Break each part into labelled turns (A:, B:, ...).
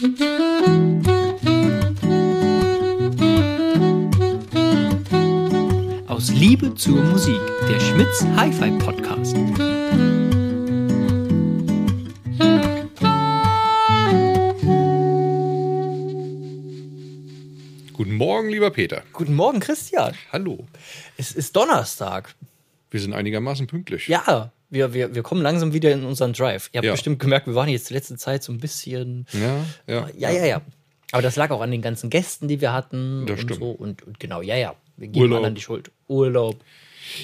A: Aus Liebe zur Musik, der Schmitz Hi-Fi Podcast.
B: Guten Morgen, lieber Peter.
A: Guten Morgen, Christian.
B: Hallo.
A: Es ist Donnerstag.
B: Wir sind einigermaßen pünktlich.
A: Ja, wir, wir, wir kommen langsam wieder in unseren Drive. Ihr habt
B: Ja.
A: bestimmt gemerkt, wir waren jetzt die letzte Zeit so ein bisschen.
B: Ja, ja.
A: Ja, ja, ja. Aber das lag auch an den ganzen Gästen, die wir hatten.
B: Das
A: und
B: stimmt.
A: so. Und, und genau, ja, ja. Wir geben
B: Urlaub.
A: anderen die Schuld. Urlaub.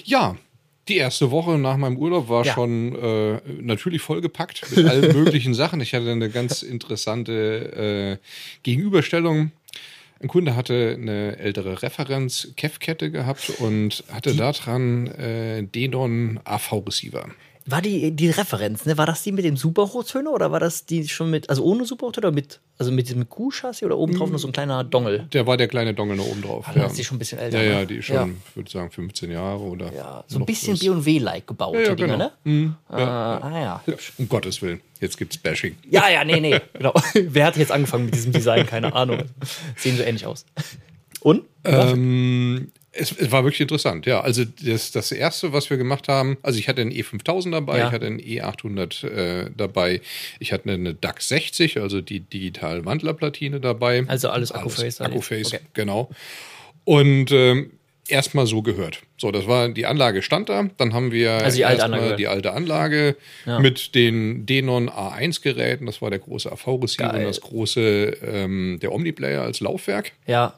B: Ja, die erste Woche nach meinem Urlaub war
A: Ja.
B: schon äh, natürlich vollgepackt mit allen möglichen Sachen. Ich hatte eine ganz interessante äh, Gegenüberstellung. Ein Kunde hatte eine ältere Referenz-Kev-Kette gehabt und hatte daran äh, Denon AV-Receiver.
A: War die, die Referenz, ne? War das die mit dem Superhochtöner oder war das die schon mit, also ohne Superhochtöner oder mit, also mit diesem Q-Chassis oder oben drauf noch so ein kleiner Dongle?
B: Der war der kleine Dongle noch oben drauf.
A: Ah, dann ist die schon ein bisschen älter,
B: Ja, ja,
A: ne?
B: die ist schon,
A: Ja.
B: ich würde sagen, 15 Jahre oder.
A: Ja, so ein bisschen. B&W-like gebaut,
B: Ja, ja,
A: die Dinger,
B: genau.
A: ne?
B: Mhm,
A: Ah, ah, ja.
B: Ja, um Gottes Willen, jetzt gibt's Bashing.
A: Ja, ja, nee, nee. Genau. Wer hat jetzt angefangen mit diesem Design? Keine Ahnung. Sehen so ähnlich aus. Und?
B: Ähm, es, es war wirklich interessant, ja. Also das, das erste, was wir gemacht haben, also ich hatte einen E5000 dabei,
A: Ja.
B: ich hatte einen E800 äh, dabei, ich hatte eine DAX 60, also die digital Wandlerplatine dabei.
A: Also alles Akkuface, alles.
B: Akkuface,
A: Okay.
B: genau. Und ähm, erstmal so gehört. So, das war die Anlage stand da, dann haben wir
A: Also die alte Anlage.
B: die alte Anlage
A: Ja.
B: mit den Denon A1 Geräten, das war der große AV-Receiver und
A: Geil.
B: das große ähm, der Omniplayer als Laufwerk
A: Ja.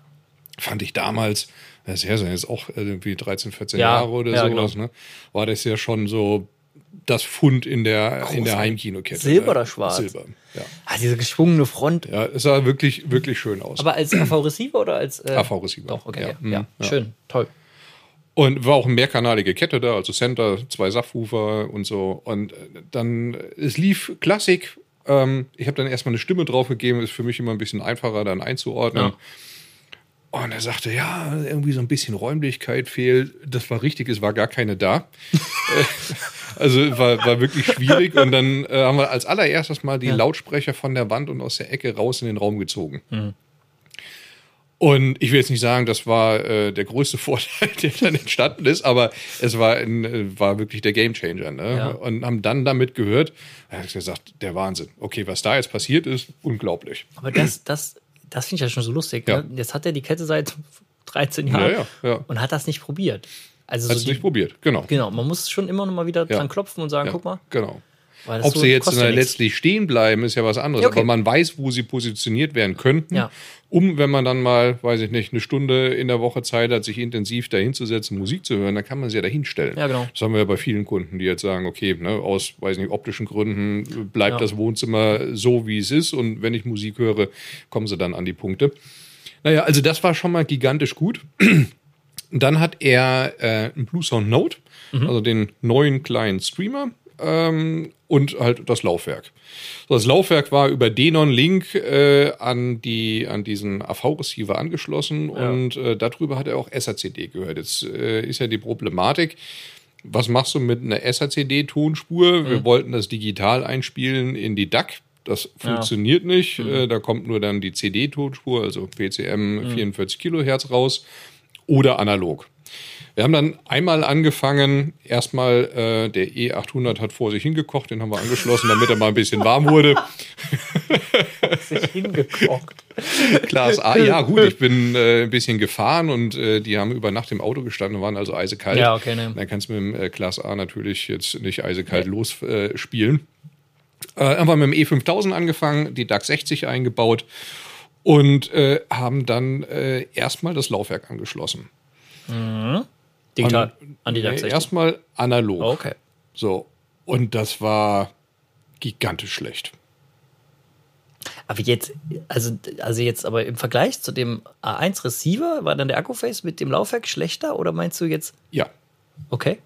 B: fand ich damals, das ist ja jetzt auch irgendwie 13, 14
A: Ja,
B: Jahre oder
A: ja,
B: sowas,
A: genau.
B: ne? War das ja schon so das Fund in der, in der Heimkinokette.
A: Silber
B: ne?
A: oder schwarz?
B: Silber, ja.
A: Ah, diese geschwungene Front.
B: Ja, es sah wirklich, wirklich schön aus.
A: Aber als AV-Receiver oder als. Äh,
B: AV-Receiver.
A: Doch, okay.
B: Ja.
A: Ja, ja.
B: Ja.
A: schön. Toll.
B: Und war auch eine mehrkanalige Kette da, also Center, zwei Subwoofer und so. Und äh, dann, äh, es lief Klassik. Ähm, ich habe dann erstmal eine Stimme draufgegeben, ist für mich immer ein bisschen einfacher dann einzuordnen.
A: Ja.
B: Und er sagte, ja, irgendwie so ein bisschen Räumlichkeit fehlt. Das war richtig, es war gar keine da. Äh, also war, war wirklich schwierig. Und dann äh, haben wir als allererstes mal die Lautsprecher von der Wand und aus der Ecke raus in den Raum gezogen. Und ich will jetzt nicht sagen, das war äh, der größte Vorteil, der dann entstanden ist, aber es war, ein, äh, war wirklich der Gamechanger. Ne?
A: Ja.
B: Und haben dann damit gehört, er hat gesagt, der Wahnsinn. Okay, was da jetzt passiert ist, unglaublich.
A: Aber das, das, das finde ich ja schon so lustig.
B: Ja.
A: Ne? Jetzt hat er die Kette seit 13 Jahren
B: Ja, ja,
A: und hat das nicht probiert. Also
B: Hat
A: so
B: es nicht probiert, genau.
A: Genau, man muss schon immer noch mal wieder dran klopfen und sagen, guck mal.
B: Genau. Ob
A: so
B: sie jetzt letztlich stehen bleiben, ist ja was anderes.
A: Ja, okay.
B: Aber man weiß, wo sie positioniert werden könnten,
A: Ja.
B: um, wenn man dann mal, weiß ich nicht, eine Stunde in der Woche Zeit hat, sich intensiv dahinzusetzen, Musik zu hören, dann kann man sie ja dahinstellen.
A: Ja, genau.
B: Das haben wir ja bei vielen Kunden, die jetzt sagen, okay, ne, aus, weiß nicht, optischen Gründen bleibt
A: Ja.
B: das Wohnzimmer so, wie es ist und wenn ich Musik höre, kommen sie dann an die Punkte. Naja, also das war schon mal gigantisch gut. Dann hat er äh, einen Blue Sound Note, also den neuen kleinen Streamer ähm, und halt das Laufwerk. So, das Laufwerk war über Denon Link äh, an die an diesen AV-Receiver angeschlossen und äh, darüber hat er auch SACD gehört. Jetzt äh, ist ja die Problematik. Was machst du mit einer SACD-Tonspur? Wir wollten das digital einspielen in die DAC. Das funktioniert nicht. Äh, da kommt nur dann die CD-Tonspur, also PCM 44 Kilohertz raus oder analog. Wir haben dann einmal angefangen, erstmal äh, der E800 hat vor sich hingekocht, den haben wir angeschlossen, damit er mal ein bisschen warm wurde.
A: sich hingekocht.
B: Glas A, ja gut, ich bin äh, ein bisschen gefahren und äh, die haben über Nacht im Auto gestanden, waren also eisekalt.
A: Ja, okay, ne.
B: Dann kannst du mit dem äh, Glas A natürlich jetzt nicht eisekalt losspielen. Äh, äh, haben wir mit dem E5000 angefangen, die DAX 60 eingebaut und äh, haben dann äh, erstmal das Laufwerk angeschlossen.
A: Digital. An die
B: Nee,
A: DAX 60.
B: erstmal analog.
A: Oh, okay.
B: So. Und das war gigantisch schlecht.
A: Aber jetzt, also, also jetzt aber im Vergleich zu dem A1 Receiver, war dann der Akkuface mit dem Laufwerk schlechter oder meinst du jetzt,
B: Ja,
A: okay?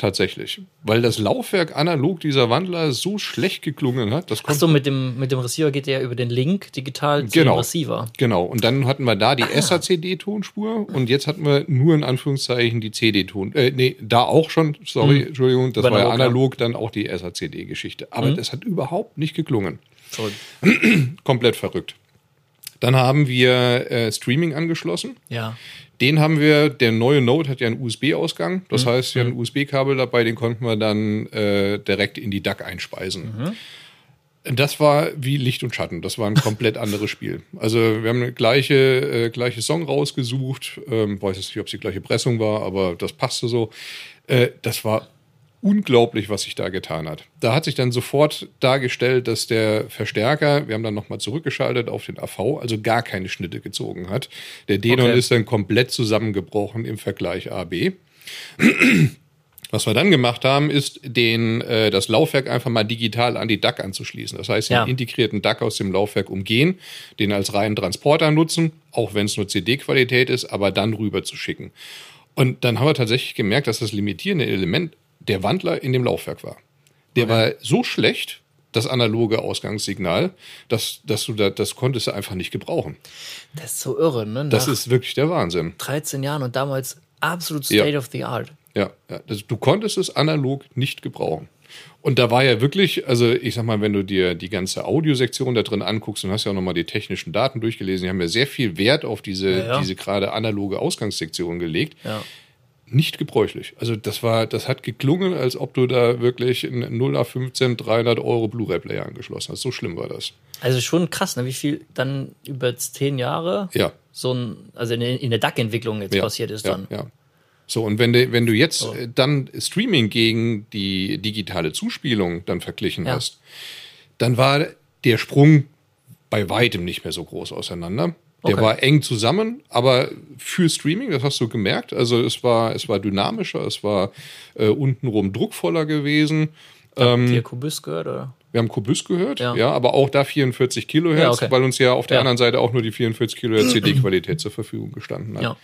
B: Tatsächlich. Weil das Laufwerk analog dieser Wandler so schlecht geklungen hat, das
A: Achso, mit dem, mit dem Receiver geht der ja über den Link digital zum
B: Genau.
A: Receiver.
B: Genau, und dann hatten wir da die
A: Ah.
B: SACD-Tonspur und jetzt hatten wir nur in Anführungszeichen die CD-Ton. Äh, nee, da auch schon, sorry, Entschuldigung, das
A: Über
B: war ja
A: analog,
B: dann auch die SACD-Geschichte. Aber das hat überhaupt nicht geklungen.
A: So,
B: Komplett verrückt. Dann haben wir äh, Streaming angeschlossen.
A: Ja.
B: Den haben wir, der neue Note hat ja einen USB-Ausgang. Das heißt, wir haben ein USB-Kabel dabei, den konnten wir dann äh, direkt in die DAC einspeisen. Das war wie Licht und Schatten. Das war ein komplett anderes Spiel. Also wir haben eine gleiche, äh, gleiche Song rausgesucht. Ähm, weiß jetzt nicht, ob es die gleiche Pressung war, aber das passte so. Äh, das war unglaublich, was sich da getan hat. Da hat sich dann sofort dargestellt, dass der Verstärker, wir haben dann nochmal zurückgeschaltet auf den AV, also gar keine Schnitte gezogen hat. Der Denon
A: Okay.
B: ist dann komplett zusammengebrochen im Vergleich AB. Was wir dann gemacht haben, ist, den, äh, das Laufwerk einfach mal digital an die DAC anzuschließen. Das heißt, den
A: Ja.
B: integrierten DAC aus dem Laufwerk umgehen, den als reinen Transporter nutzen, auch wenn es nur CD-Qualität ist, aber dann rüber zu schicken. Und dann haben wir tatsächlich gemerkt, dass das limitierende Element der Wandler in dem Laufwerk war. Der war so schlecht, das analoge Ausgangssignal, dass, dass du da, das konntest du einfach nicht gebrauchen.
A: Das ist so irre, ne?
B: Das
A: Nach
B: ist wirklich der Wahnsinn.
A: 13 Jahren und damals absolut
B: Ja.
A: State of the Art.
B: Ja, ja das, du konntest es analog nicht gebrauchen. Und da war ja wirklich, also ich sag mal, wenn du dir die ganze Audiosektion da drin anguckst und hast ja auch nochmal die technischen Daten durchgelesen, die haben ja sehr viel Wert auf diese,
A: Ja, ja.
B: diese gerade analoge Ausgangssektion gelegt.
A: Ja.
B: Nicht gebräuchlich. Also das war, das hat geklungen, als ob du da wirklich einen 0 nach 15 300 Euro Blu-ray-Player angeschlossen hast. So schlimm war das.
A: Also schon krass, ne? wie viel dann über zehn Jahre
B: Ja.
A: so ein, also in, in der DAC-Entwicklung jetzt
B: ja,
A: passiert ist
B: ja,
A: dann.
B: Ja. So, und wenn du, wenn du jetzt äh, dann Streaming gegen die digitale Zuspielung dann verglichen hast, dann war der Sprung bei weitem nicht mehr so groß auseinander. Der
A: Okay.
B: war eng zusammen, aber für Streaming, das hast du gemerkt. Also es war, es war dynamischer, es war äh, untenrum druckvoller gewesen.
A: Habt ihr Kubus gehört, oder?
B: Wir haben Kubus gehört, ja.
A: Ja.
B: aber auch da 44 Kilohertz,
A: Ja, okay.
B: weil uns ja auf der
A: Ja.
B: anderen Seite auch nur die 44 Kilohertz CD-Qualität zur Verfügung gestanden hat.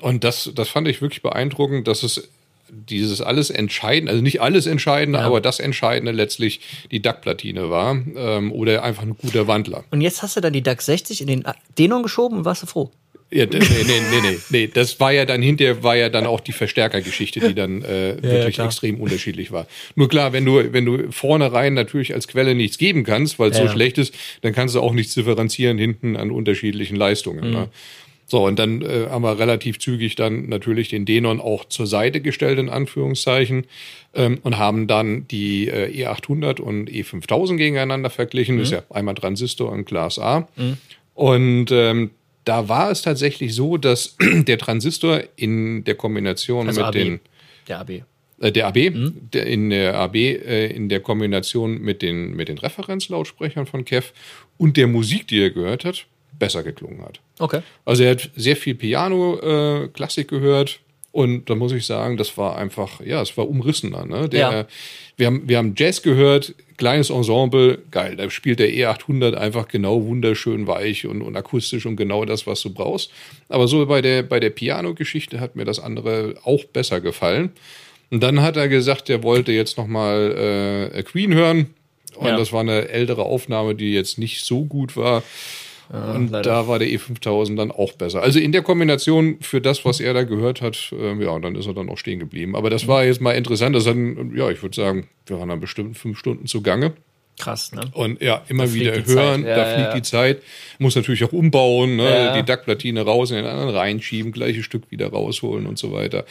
B: Und das, das fand ich wirklich beeindruckend, dass es dieses alles Entscheidende, also nicht alles Entscheidende,
A: Ja.
B: aber das Entscheidende letztlich die DAC-Platine war ähm, oder einfach ein guter Wandler.
A: Und jetzt hast du dann die DAC 60 in den Denon geschoben und warst du froh.
B: Ja, nee, nee, nee, nee, nee, das war ja dann hinterher war ja dann auch die Verstärkergeschichte, die dann äh, wirklich
A: klar.
B: extrem unterschiedlich war. Nur klar, wenn du wenn du vornherein natürlich als Quelle nichts geben kannst, weil es so
A: Ja.
B: schlecht ist, dann kannst du auch nichts differenzieren hinten an unterschiedlichen Leistungen.
A: Mhm.
B: Ne? So, und dann äh, haben wir relativ zügig dann natürlich den Denon auch zur Seite gestellt, in Anführungszeichen, ähm, und haben dann die äh, E800 und E5000 gegeneinander verglichen. Das ist ja einmal Transistor und Glas A. Und ähm, da war es tatsächlich so, dass der Transistor in der Kombination
A: Also
B: mit
A: AB.
B: den
A: Der AB.
B: äh, der AB, der in der AB, äh, in der Kombination mit den, mit den Referenzlautsprechern von Kev und der Musik, die er gehört hat, besser geklungen hat.
A: Okay.
B: Also er hat sehr viel Piano, äh, gehört und da muss ich sagen, das war einfach, ja, es war umrissener. Ne? Der,
A: Ja.
B: wir, haben, wir haben Jazz gehört, kleines Ensemble, geil, da spielt der E800 einfach genau wunderschön weich und, und akustisch und genau das, was du brauchst. Aber so bei der, bei der Piano-Geschichte hat mir das andere auch besser gefallen. Und dann hat er gesagt, er wollte jetzt nochmal äh, Queen hören. Und
A: Ja.
B: das war eine ältere Aufnahme, die jetzt nicht so gut war. Und
A: leider.
B: da war der E5000 dann auch besser. Also in der Kombination für das, was er da gehört hat, ähm, ja, dann ist er dann auch stehen geblieben. Aber das war jetzt mal interessant. Das hat, ja, ich würde sagen, wir waren dann bestimmt fünf Stunden zugange.
A: Krass, ne?
B: Und ja, immer
A: fliegt
B: wieder hören,
A: Ja,
B: da fliegt
A: ja.
B: die Zeit. Muss natürlich auch umbauen, ne?
A: Ja.
B: die DAC-Platine raus, in den anderen reinschieben, gleiches Stück wieder rausholen und so weiter.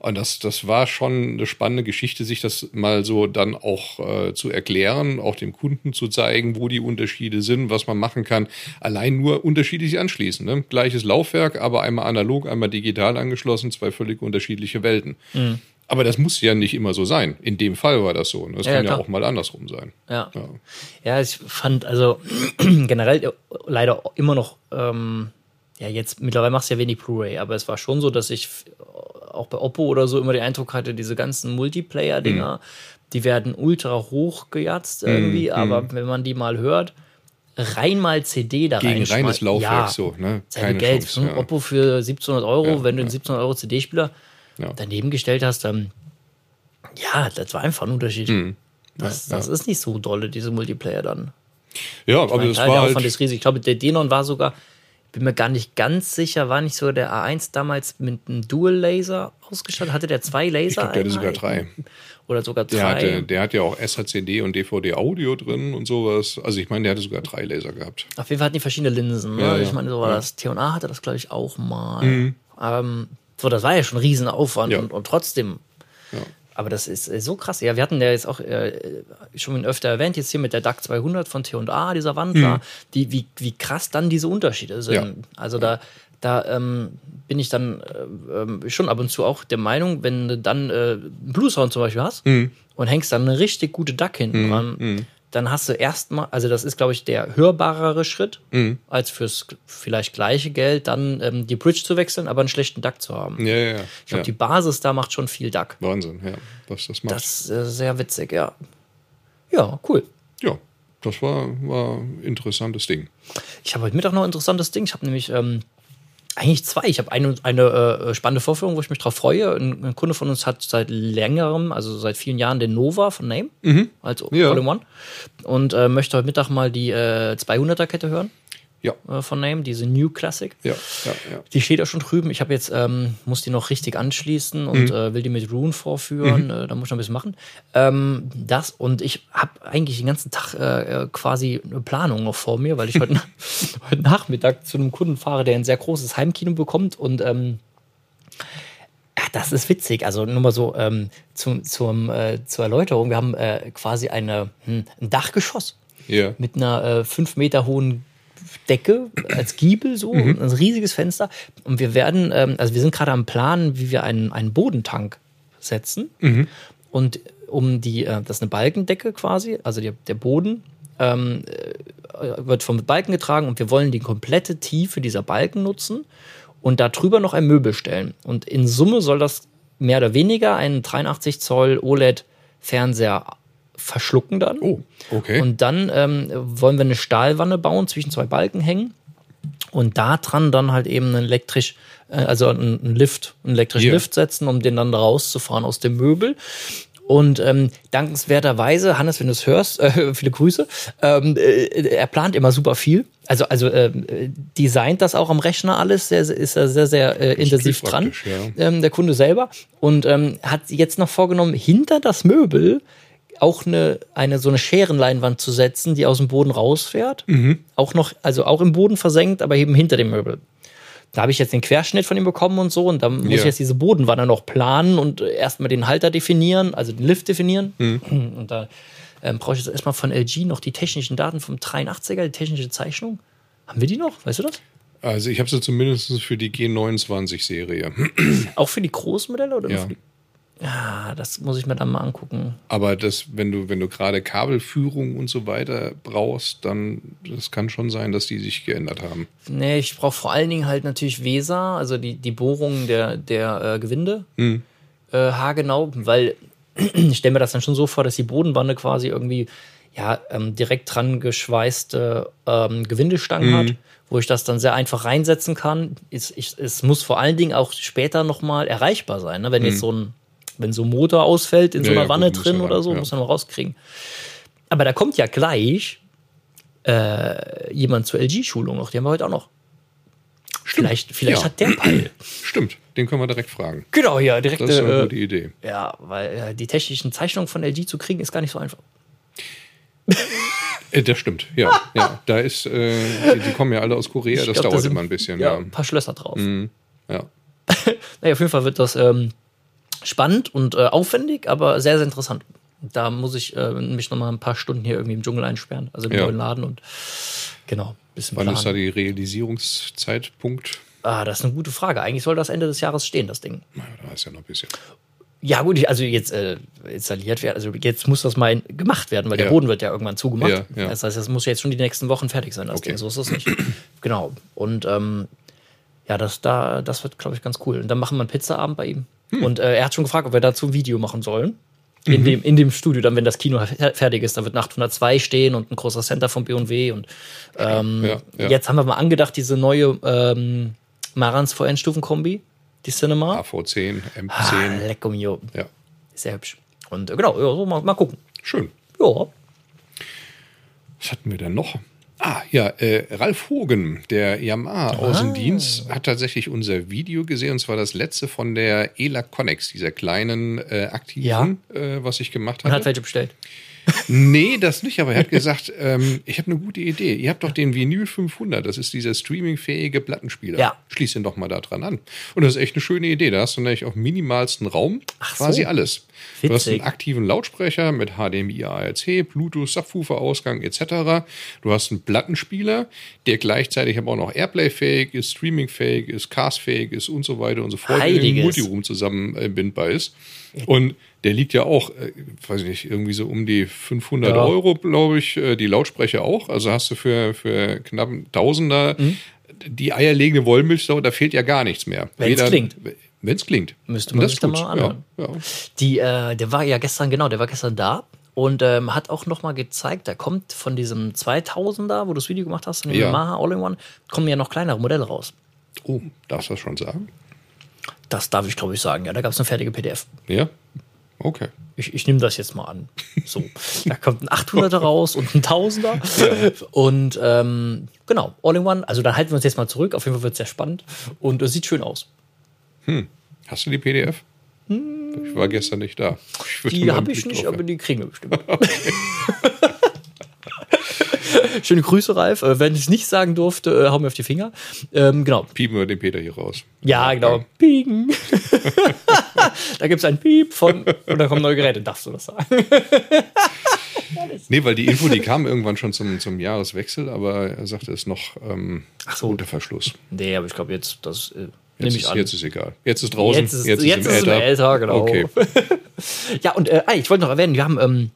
B: Und das, das war schon eine spannende Geschichte, sich das mal so dann auch äh, zu erklären, auch dem Kunden zu zeigen, wo die Unterschiede sind, was man machen kann. Allein nur unterschiedlich anschließen. Ne? Gleiches Laufwerk, aber einmal analog, einmal digital angeschlossen, zwei völlig unterschiedliche Welten.
A: Mhm.
B: Aber das muss ja nicht immer so sein. In dem Fall war das so. ne? Das
A: Ja,
B: kann ja
A: klar.
B: auch mal andersrum sein.
A: Ja.
B: Ja.
A: Ja, ich fand also generell leider immer noch, ähm, ja, jetzt mittlerweile machst du ja wenig Blu-ray, aber es war schon so, dass ich auch bei Oppo oder so immer den Eindruck hatte, diese ganzen Multiplayer-Dinger,
B: Mhm.
A: die werden ultra hoch gejatzt irgendwie, aber wenn man die mal hört, rein mal CD da
B: Gegen
A: reinschmeißen.
B: reines Laufwerk
A: ja,
B: so, ne? Keine
A: Geld.
B: Chance,
A: Hm,
B: ja.
A: Oppo für 1700 Euro, wenn du einen
B: ja.
A: 1700 Euro CD-Spieler
B: Ja.
A: daneben gestellt hast, dann ja, das war einfach ein Unterschied.
B: Hm.
A: Das, das ist nicht so dolle, diese Multiplayer dann.
B: Ja, aber
A: Mein
B: das
A: Teil,
B: war
A: der
B: halt,
A: ist riesig. Ich glaube, der Denon war sogar bin mir gar nicht ganz sicher, war nicht so der A1 damals mit einem Dual-Laser ausgestattet? Hatte der zwei Laser?
B: Ich glaube, der hatte sogar drei.
A: Oder sogar drei.
B: Der, hatte, der hat ja auch SHCD und DVD-Audio drin und sowas. Also ich meine, der hatte sogar drei Laser gehabt.
A: Auf jeden Fall hatten die verschiedene Linsen. Ne?
B: Ja, ja.
A: Ich meine, so war
B: Ja.
A: das. T&A hatte das, glaube ich, auch mal. Ähm, so, das war ja schon ein Riesenaufwand
B: Ja.
A: und, und trotzdem.
B: Ja.
A: Aber das ist äh, so krass. Ja, wir hatten ja jetzt auch äh, schon öfter erwähnt, jetzt hier mit der DAC 200 von T&A, dieser Wandler, die, wie, wie krass dann diese Unterschiede sind.
B: Mhm. Ja.
A: Also da, da ähm, bin ich dann äh, ähm, schon ab und zu auch der Meinung, wenn du dann äh, einen Blue Sound zum Beispiel hast
B: Mhm.
A: und hängst dann eine richtig gute DAC hinten dran, dann hast du erstmal, also das ist, glaube ich, der hörbarere Schritt,
B: Mhm.
A: als fürs vielleicht gleiche Geld dann ähm, die Bridge zu wechseln, aber einen schlechten DAC zu haben.
B: Ja, ja, ja.
A: Ich glaube,
B: ja.
A: die Basis da macht schon viel DAC.
B: Wahnsinn, ja, was das macht.
A: Das ist äh, sehr witzig, ja. Ja, cool.
B: ja, das war, war ein interessantes Ding.
A: Ich habe heute Mittag noch ein interessantes Ding. Ich habe nämlich ähm, eigentlich zwei. Ich habe eine, eine äh, spannende Vorführung, wo ich mich drauf freue. Ein, ein Kunde von uns hat seit längerem, also seit vielen Jahren, den Nova von Name als
B: Ja.
A: All-in-One und äh, möchte heute Mittag mal die äh, 200er-Kette hören
B: Ja,
A: äh, von Name, diese New Classic.
B: ja, ja, ja.
A: Die steht da schon drüben. Ich habe jetzt, ähm, muss die noch richtig anschließen und äh, will die mit Rune vorführen. Äh, da muss ich noch ein bisschen machen. Ähm, das und ich habe eigentlich den ganzen Tag äh, äh, quasi eine Planung noch vor mir, weil ich heute, heute Nachmittag zu einem Kunden fahre, der ein sehr großes Heimkino bekommt und ähm, das ist witzig. Also nur mal so ähm, zum, zum, äh, zur Erläuterung. Wir haben äh, quasi eine, hm, ein Dachgeschoss
B: ja.
A: mit einer äh, fünf Meter hohen Decke als Giebel so, ein riesiges Fenster. Und wir werden, ähm, also wir sind gerade am Planen, wie wir einen, einen Bodentank setzen. Und um die, äh, das ist eine Balkendecke quasi, also die, der Boden ähm, äh, wird vom Balken getragen und wir wollen die komplette Tiefe dieser Balken nutzen und da drüber noch ein Möbel stellen. Und in Summe soll das mehr oder weniger einen 83 Zoll OLED-Fernseher verschlucken dann.
B: Oh, okay.
A: Und dann ähm, wollen wir eine Stahlwanne bauen, zwischen zwei Balken hängen. Und da dran dann halt eben einen elektrisch, äh, also einen einen Lift, einen elektrischen
B: Ja.
A: Lift setzen, um den dann rauszufahren aus dem Möbel. Und ähm, dankenswerterweise, Hannes, wenn du es hörst, äh, viele Grüße, ähm, äh, er plant immer super viel. Also, also äh, designt das auch am Rechner alles, sehr, ist er sehr, sehr äh, intensiv dran,
B: ja.
A: ähm, der Kunde selber. Und ähm, hat jetzt noch vorgenommen, hinter das Möbel auch eine, eine so eine Scherenleinwand zu setzen, die aus dem Boden rausfährt.
B: Mhm.
A: Auch noch, also auch im Boden versenkt, aber eben hinter dem Möbel. Da habe ich jetzt den Querschnitt von ihm bekommen und so. Und dann muss
B: Ja.
A: ich jetzt diese Bodenwanne noch planen und erstmal den Halter definieren, also den Lift definieren.
B: Mhm.
A: Und da ähm, brauche ich jetzt erstmal von LG noch die technischen Daten vom 83er, die technische Zeichnung. Haben wir die noch? Weißt du das?
B: Also ich habe sie zumindest für die G29-Serie.
A: Auch für die Großmodelle? Oder
B: Ja.
A: Ja, das muss ich mir dann mal angucken.
B: Aber das, wenn du, wenn du gerade Kabelführung und so weiter brauchst, dann das kann schon sein, dass die sich geändert haben.
A: Nee, ich brauche vor allen Dingen halt natürlich Weser, also die, die Bohrung der, der äh, Gewinde.
B: Hm.
A: Äh, haargenau, weil ich stelle mir das dann schon so vor, dass die Bodenwanne quasi irgendwie ja, ähm, direkt dran geschweißte ähm, Gewindestangen hat, wo ich das dann sehr einfach reinsetzen kann. Es, ich, es muss vor allen Dingen auch später nochmal erreichbar sein. Ne? Wenn jetzt so ein, wenn so ein Motor ausfällt in so
B: Ja,
A: einer
B: ja,
A: Wanne
B: gut,
A: drin oder
B: ran,
A: so,
B: ja.
A: muss man rauskriegen. Aber da kommt ja gleich äh, jemand zur LG-Schulung noch. Die haben wir heute auch noch. Vielleicht, vielleicht
B: Ja.
A: hat der Peil.
B: Stimmt, den können wir direkt fragen.
A: Genau, ja, direkt.
B: Das ist eine
A: Äh,
B: gute Idee.
A: ja, weil die technischen Zeichnungen von LG zu kriegen, ist gar nicht so einfach.
B: Äh, das stimmt, ja. ja. Da ist, äh, die, die kommen ja alle aus Korea,
A: Ich
B: das
A: glaub, da
B: dauert
A: sind-
B: immer ein bisschen,
A: Ja,
B: ja.
A: ein paar Schlösser drauf.
B: ja.
A: Naja, auf jeden Fall wird das ähm, spannend und äh, aufwendig, aber sehr, sehr interessant. Da muss ich äh, mich noch mal ein paar Stunden hier irgendwie im Dschungel einsperren, also im
B: Ja.
A: neuen Laden und genau, bisschen
B: Wann ist da
A: planen.
B: die Realisierungszeitpunkt?
A: Ah, das ist eine gute Frage. Eigentlich soll das Ende des Jahres stehen, das Ding.
B: Na, da ist ja noch ein bisschen.
A: Ja, gut, also jetzt äh, installiert werden, also jetzt muss das mal gemacht werden, weil der
B: Ja.
A: Boden wird ja irgendwann zugemacht.
B: Ja, ja.
A: Das heißt, das muss jetzt schon die nächsten Wochen fertig sein, das
B: Okay.
A: Ding. So ist es nicht. genau. Und ähm, ja, das, da, das wird, glaube ich, ganz cool. Und dann machen wir einen Pizzaabend bei ihm.
B: Hm.
A: Und äh, er hat schon gefragt, ob wir dazu ein Video machen sollen.
B: Mhm.
A: In, dem, in dem Studio, dann, wenn das Kino fer- fertig ist, da wird eine 802 stehen und ein großer Center von B&W. Und ähm,
B: Ja, ja.
A: jetzt haben wir mal angedacht, diese neue ähm, Marans VN-Stufenkombi, die Cinema.
B: AV10,
A: Ah,
B: M10.
A: lecker mio.
B: Ja,
A: Sehr hübsch. Und äh, genau, ja, so mal, mal gucken.
B: schön.
A: Ja.
B: Was hatten wir denn noch? Ah, ja, äh, Ralf Hogen, der Yamaha-Außendienst, hat tatsächlich unser Video gesehen, und zwar das letzte von der ELA Connex, dieser kleinen äh, aktiven, äh, was ich gemacht
A: Und
B: habe.
A: hat welche bestellt.
B: Nee, das nicht, aber er hat gesagt, ähm, ich habe eine gute Idee. Ihr habt doch den Vinyl 500, das ist dieser streamingfähige Plattenspieler.
A: Ja.
B: Schließ ihn doch mal da dran an. Und das ist echt eine schöne Idee. Da hast du nämlich auf minimalsten Raum
A: Ach so.
B: quasi alles. Du hast einen
A: Witzig.
B: aktiven Lautsprecher mit HDMI, ARC, Bluetooth, Subwoofer-Ausgang etc. Du hast einen Plattenspieler, der gleichzeitig aber auch noch Airplay-fähig ist, Streaming-fähig ist, Cast-fähig ist und so weiter und so fort, der im
A: Heiliges.
B: Multiroom zusammenbindbar ist. Und der liegt ja auch, äh, weiß ich nicht, irgendwie so um die 500
A: Ja.
B: Euro, glaube ich, äh, die Lautsprecher auch. Also hast du für, für knapp einen Tausender
A: Mhm.
B: die eierlegende Wollmilchsau, da fehlt ja gar nichts mehr.
A: Wenn's
B: Weder-
A: klingt.
B: Wenn es klingt.
A: Müsste man
B: das
A: sich dann mal anhören.
B: Ja, ja.
A: Die, äh, der war ja gestern, genau, der war gestern da und ähm, hat auch noch mal gezeigt, da kommt von diesem 2000er, wo du das Video gemacht hast, von dem
B: Ja.
A: Yamaha All-in-One, kommen ja noch kleinere Modelle raus.
B: Oh, darfst du das schon sagen?
A: Das darf ich, glaube ich, sagen. Ja, da gab es eine fertige PDF.
B: Ja? Okay.
A: Ich, ich nehme das jetzt mal an. So, da kommt ein 800er raus und ein 1000er. Und ähm, genau, All-in-One. Also da halten wir uns jetzt mal zurück. Auf jeden Fall wird es sehr spannend und es sieht schön aus.
B: Hast du die PDF? Ich war gestern nicht da.
A: Die habe ich nicht,
B: drauf
A: aber die kriegen wir bestimmt. Schöne Grüße, Ralf. Äh, wenn ich es nicht sagen durfte, äh, hau mir auf die Finger. Ähm, genau.
B: Piepen wir den Peter hier raus.
A: Ja, genau. Piegen. da gibt es ein Piep von und da kommen neue Geräte. Darfst du das sagen?
B: Nee, weil die Info, die kam irgendwann schon zum, zum Jahreswechsel, aber er sagte, es ist noch ähm,
A: so.
B: unter Verschluss.
A: Nee, aber ich glaube, jetzt, das äh,
B: Jetzt
A: nehme ich
B: ist,
A: an.
B: jetzt ist egal. Jetzt ist draußen,
A: Jetzt ist- jetzt ist es im Äther, genau.
B: Okay.
A: Ja, und äh, ah, ich wollte noch erwähnen, wir haben, ähm,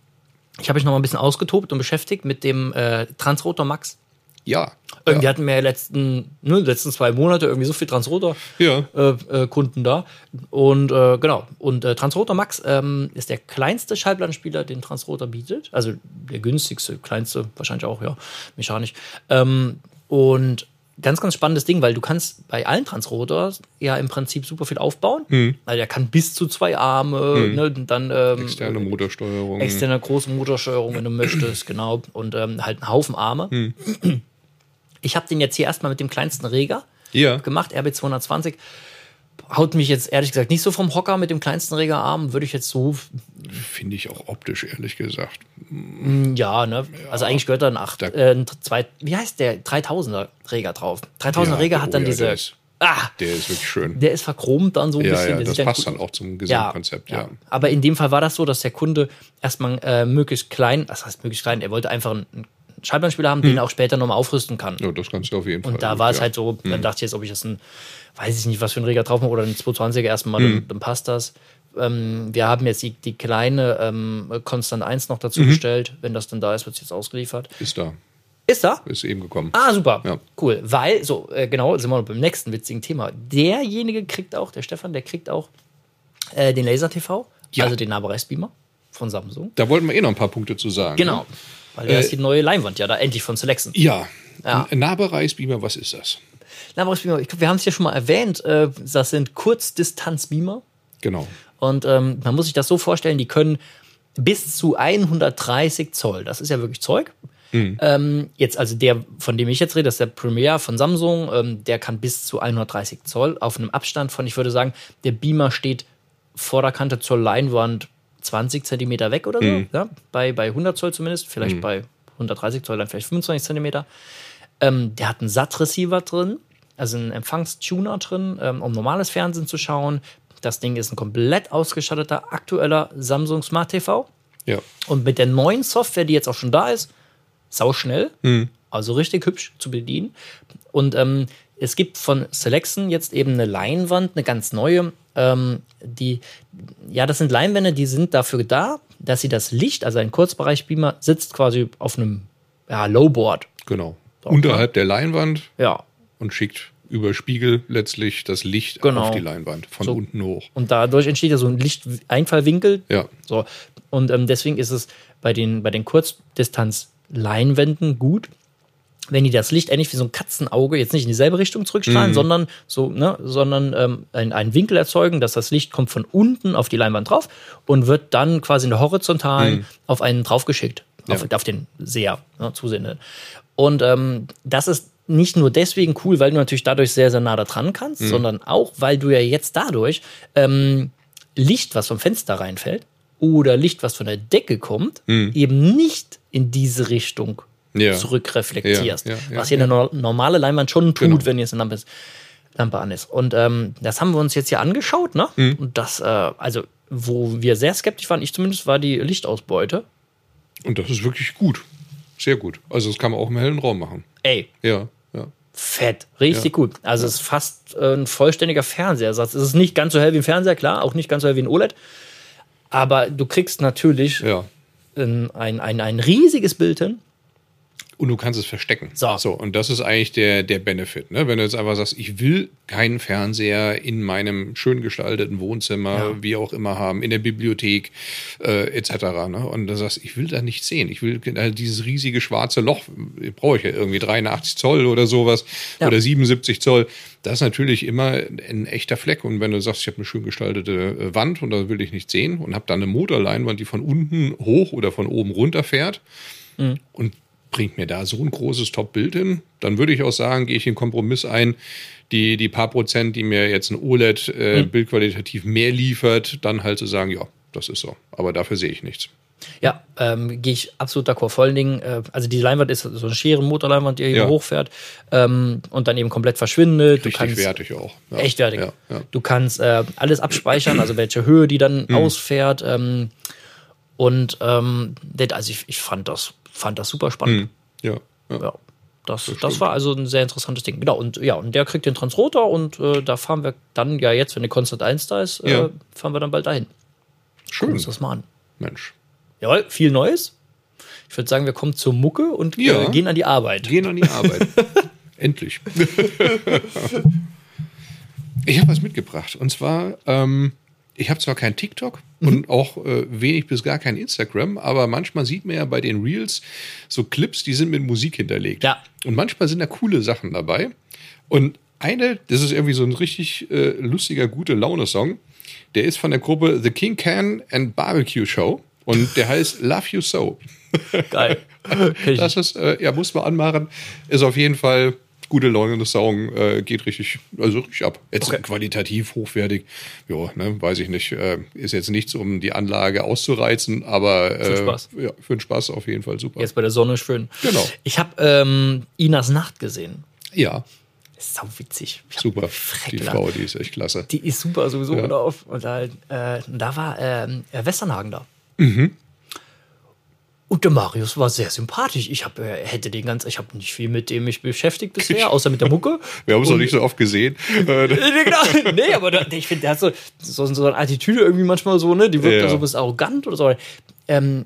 A: ich habe mich noch mal ein bisschen ausgetobt und beschäftigt mit dem äh, Transrotor Max.
B: Ja.
A: Irgendwie
B: ja.
A: hatten wir ja letzten, ne, letzten zwei Monate irgendwie so viel Transrotor
B: Ja.
A: äh, äh, Kunden da. Und äh, genau. Und äh, Transrotor Max ähm, ist der kleinste Schallplattenspieler, den Transrotor bietet. Also der günstigste, kleinste, wahrscheinlich auch, ja, mechanisch. Ähm, und ganz, ganz spannendes Ding, weil du kannst bei allen Transrotors ja im Prinzip super viel aufbauen.
B: Hm.
A: Also der kann bis zu zwei Arme, ne, und dann ähm,
B: Externe Motorsteuerung.
A: externe große Motorsteuerung, wenn du möchtest, genau. Und ähm, halt einen Haufen Arme.
B: Hm.
A: Ich habe den jetzt hier erstmal mit dem kleinsten Reger
B: Ja.
A: gemacht, RB220. Haut mich jetzt ehrlich gesagt nicht so vom Hocker mit dem kleinsten Regerarm. Würde ich jetzt so,
B: Finde ich auch optisch, ehrlich gesagt.
A: mm, ja, ne? Also eigentlich gehört da ein 8,
B: Da-
A: äh, ein zwei, wie heißt der? 3000er Reger drauf. 3000er
B: Ja,
A: Reger hat
B: oh
A: dann
B: ja,
A: diese,
B: Der ist,
A: ah,
B: der ist wirklich schön.
A: der ist verchromt dann so ein
B: ja,
A: bisschen.
B: ja,
A: der
B: das passt dann auch zum Gesamtkonzept, ja.
A: Aber in dem Fall war das so, dass der Kunde erstmal äh, möglichst klein, was heißt möglichst klein, er wollte einfach einen Schallplattenspieler haben, den er auch später nochmal aufrüsten kann.
B: Ja, das kannst du auf jeden Fall.
A: Und da war es
B: ja.
A: halt so, dann dachte ich jetzt, ob ich das ein, weiß ich nicht, was für ein Reger drauf mache oder einen 220er erstmal, dann, dann passt das. Ähm, wir haben jetzt die, die kleine ähm, Constant 1 noch dazu bestellt. Wenn das dann da ist, wird es jetzt ausgeliefert.
B: Ist da.
A: Ist da?
B: Ist eben gekommen.
A: Ah, super.
B: Ja.
A: Cool. Weil, so, äh, genau, sind wir noch beim nächsten witzigen Thema. Derjenige kriegt auch, der Stefan, der kriegt auch äh, den Laser TV,
B: Ja.
A: also den Nahbereichsbeamer von Samsung.
B: Da wollten wir eh noch ein paar Punkte zu sagen.
A: Genau. Weil da
B: Äh,
A: ist die neue Leinwand ja da endlich von Selection.
B: Ja.
A: Ja.
B: Nahbereichsbeamer, was ist das?
A: Nahbereichsbeamer, ich glaub, wir haben es ja schon mal erwähnt, äh, das sind Kurzdistanzbeamer.
B: Genau.
A: Und ähm, man muss sich das so vorstellen, die können bis zu 130 Zoll, das ist ja wirklich Zeug. Ähm, jetzt, also der, von dem ich jetzt rede, das ist der Premiere von Samsung, ähm, der kann bis zu 130 Zoll auf einem Abstand von, ich würde sagen, der Beamer steht vor der Kante zur Leinwand 20 Zentimeter weg oder so, ja? bei, bei 100 Zoll zumindest, vielleicht bei 130 Zoll dann vielleicht 25 Zentimeter. Ähm, der hat einen SAT-Receiver drin, also einen Empfangstuner drin, ähm, um normales Fernsehen zu schauen. Das Ding ist ein komplett ausgestatteter aktueller Samsung Smart TV.
B: Ja.
A: Und mit der neuen Software, die jetzt auch schon da ist, sauschnell, also richtig hübsch zu bedienen. Und ähm, es gibt von Selection jetzt eben eine Leinwand, eine ganz neue. Ähm, die, ja, das sind Leinwände, die sind dafür da, dass sie das Licht, also ein Kurzbereichbeamer, sitzt quasi auf einem ja, Lowboard.
B: Genau. Unterhalb der Leinwand
A: Ja,
B: und schickt über Spiegel letztlich das Licht
A: Genau.
B: auf die Leinwand von
A: So.
B: unten hoch.
A: Und dadurch entsteht ja so ein Lichteinfallwinkel.
B: Ja.
A: So. Und ähm, deswegen ist es bei den, bei den Kurzdistanz-Leinwänden gut, wenn die das Licht ähnlich wie so ein Katzenauge jetzt nicht in dieselbe Richtung zurückstrahlen, sondern so, ne, sondern ähm, ein- einen Winkel erzeugen, dass das Licht kommt von unten auf die Leinwand drauf und wird dann quasi in der horizontalen auf einen draufgeschickt. auf, auf den Seher, ne, Zusehenden. Und ähm, das ist nicht nur deswegen cool, weil du natürlich dadurch sehr, sehr nah da dran kannst, sondern auch, weil du ja jetzt dadurch ähm, Licht, was vom Fenster reinfällt, oder Licht, was von der Decke kommt, eben nicht in diese Richtung
B: Ja.
A: zurückreflektierst.
B: Ja, ja,
A: was hier eine no normale Leinwand schon tut,
B: Genau.
A: wenn jetzt eine Lampe, ist, Lampe an ist. Und ähm, das haben wir uns jetzt hier angeschaut, ne?
B: Mhm.
A: Und das, äh, also, wo wir sehr skeptisch waren, ich zumindest, war die Lichtausbeute.
B: Und das ist wirklich gut. Sehr gut. Also das kann man auch im hellen Raum machen.
A: Ey,
B: Ja, ja.
A: fett, richtig gut. Also es ist fast äh, ein vollständiger Fernsehersatz. Es ist nicht ganz so hell wie ein Fernseher, klar, auch nicht ganz so hell wie ein OLED. Aber du kriegst natürlich ein, ein, ein riesiges Bild hin.
B: Und du kannst es verstecken.
A: So.
B: so und das ist eigentlich der, der Benefit. Ne? Wenn du jetzt einfach sagst, ich will keinen Fernseher in meinem schön gestalteten Wohnzimmer,
A: Ja.
B: wie auch immer haben, in der Bibliothek äh, etc. Ne? Und du sagst, ich will da nichts sehen. Ich will äh, dieses riesige schwarze Loch, brauche ich ja irgendwie 83 Zoll oder sowas
A: Ja.
B: oder 77 Zoll. Das ist natürlich immer ein echter Fleck. Und wenn du sagst, ich habe eine schön gestaltete äh, Wand und da will ich nichts sehen und habe dann eine Motorleinwand, die von unten hoch oder von oben runter fährt und bringt mir da so ein großes Top-Bild hin, dann würde ich auch sagen, gehe ich den Kompromiss ein, die, die paar Prozent, die mir jetzt ein OLED äh, bildqualitativ mehr liefert, dann halt zu sagen, ja, das ist so. Aber dafür sehe ich nichts.
A: Ja, ähm, gehe ich absolut d'accord. Vor allen Dingen, äh, also die Leinwand ist so eine schwere Motorleinwand, die
B: Ja.
A: hochfährt ähm, und dann eben komplett verschwindet. Du
B: Richtig
A: kannst
B: wertig auch. Ja.
A: echt wertig.
B: Ja.
A: Du kannst äh, alles abspeichern, also welche Höhe die dann
B: Mhm.
A: ausfährt. Ähm, und ähm, also ich, ich fand das, fand das super spannend.
B: Ja, ja.
A: Ja, das, das, war also ein sehr interessantes Ding. Genau, und ja, und der kriegt den Transrotor und äh, da fahren wir dann ja jetzt, wenn die Constant 1 da ist, äh,
B: Ja.
A: fahren wir dann bald dahin. Gucken
B: Schön.
A: uns das mal an.
B: Mensch.
A: Jawohl, viel Neues. Ich würde sagen, wir kommen zur Mucke und
B: Ja.
A: äh, gehen an die Arbeit.
B: Gehen an die Arbeit. Endlich. ich habe was mitgebracht. Und zwar, ähm, ich habe zwar kein TikTok und auch äh, wenig bis gar kein Instagram, aber manchmal sieht man ja bei den Reels so Clips, die sind mit Musik hinterlegt.
A: Ja.
B: Und manchmal sind da coole Sachen dabei. Und eine, das ist irgendwie so ein richtig äh, lustiger, gute Laune-Song. Der ist von der Gruppe The King Can and Barbecue Show. Und der heißt Love You So.
A: Geil.
B: Das ist, äh, ja, muss man anmachen. Ist auf jeden Fall gute Laune. Das Song äh, geht richtig, also richtig ab. Jetzt
A: Okay.
B: qualitativ hochwertig. Ja, ne, weiß ich nicht. Äh, ist jetzt nichts, um die Anlage auszureizen, aber äh,
A: Für Spaß.
B: Ja, für den Spaß auf jeden Fall super.
A: Jetzt bei der Sonne schön.
B: Genau.
A: Ich habe ähm, Inas Nacht gesehen.
B: Ja,
A: Ist sau witzig.
B: Super. Die. Frau, die ist echt klasse.
A: Die ist super sowieso
B: Ja.
A: Und da, äh, da war ähm, Westernhagen da.
B: Mhm.
A: Und der Marius war sehr sympathisch. Ich hab, äh, hätte den ganz, ich habe nicht viel mit dem mich beschäftigt bisher, außer mit der Mucke.
B: Wir haben es noch nicht so oft gesehen. Äh,
A: Nee, genau. nee, aber da, ich finde, der hat so, so, so eine Attitüde irgendwie manchmal so, ne? Die wirkt
B: Ja.
A: da so ein bisschen arrogant oder so. Ähm,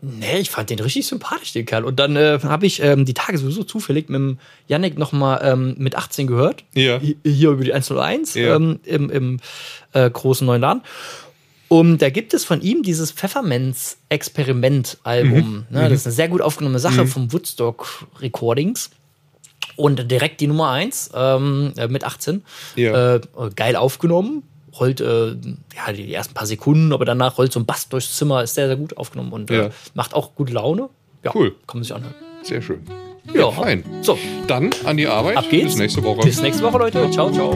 A: nee, ich fand den richtig sympathisch, den Kerl. Und dann äh, habe ich ähm, die Tage sowieso zufällig mit dem Yannick nochmal ähm, mit 18 gehört.
B: Ja.
A: Hi- Hier über die 101
B: Ja.
A: ähm, im, im äh, großen neuen Laden. Und da gibt es von ihm dieses Pfefferminz-Experiment-Album.
B: Mhm.
A: Ne? Das ist eine sehr gut aufgenommene Sache vom Woodstock Recordings. Und direkt die Nummer 1 ähm, äh, mit 18.
B: Ja.
A: Äh, geil aufgenommen. Rollt äh, ja, die ersten paar Sekunden, aber danach rollt so ein Bass durchs Zimmer. Ist sehr, sehr gut aufgenommen und
B: Ja.
A: äh, macht auch gute Laune. Ja,
B: Cool.
A: Kann man sich anhören.
B: Sehr schön.
A: Ja,
B: fein.
A: So,
B: Dann an die Arbeit.
A: ab geht's.
B: Bis nächste Woche.
A: Bis nächste Woche, Leute. Ciao, ciao.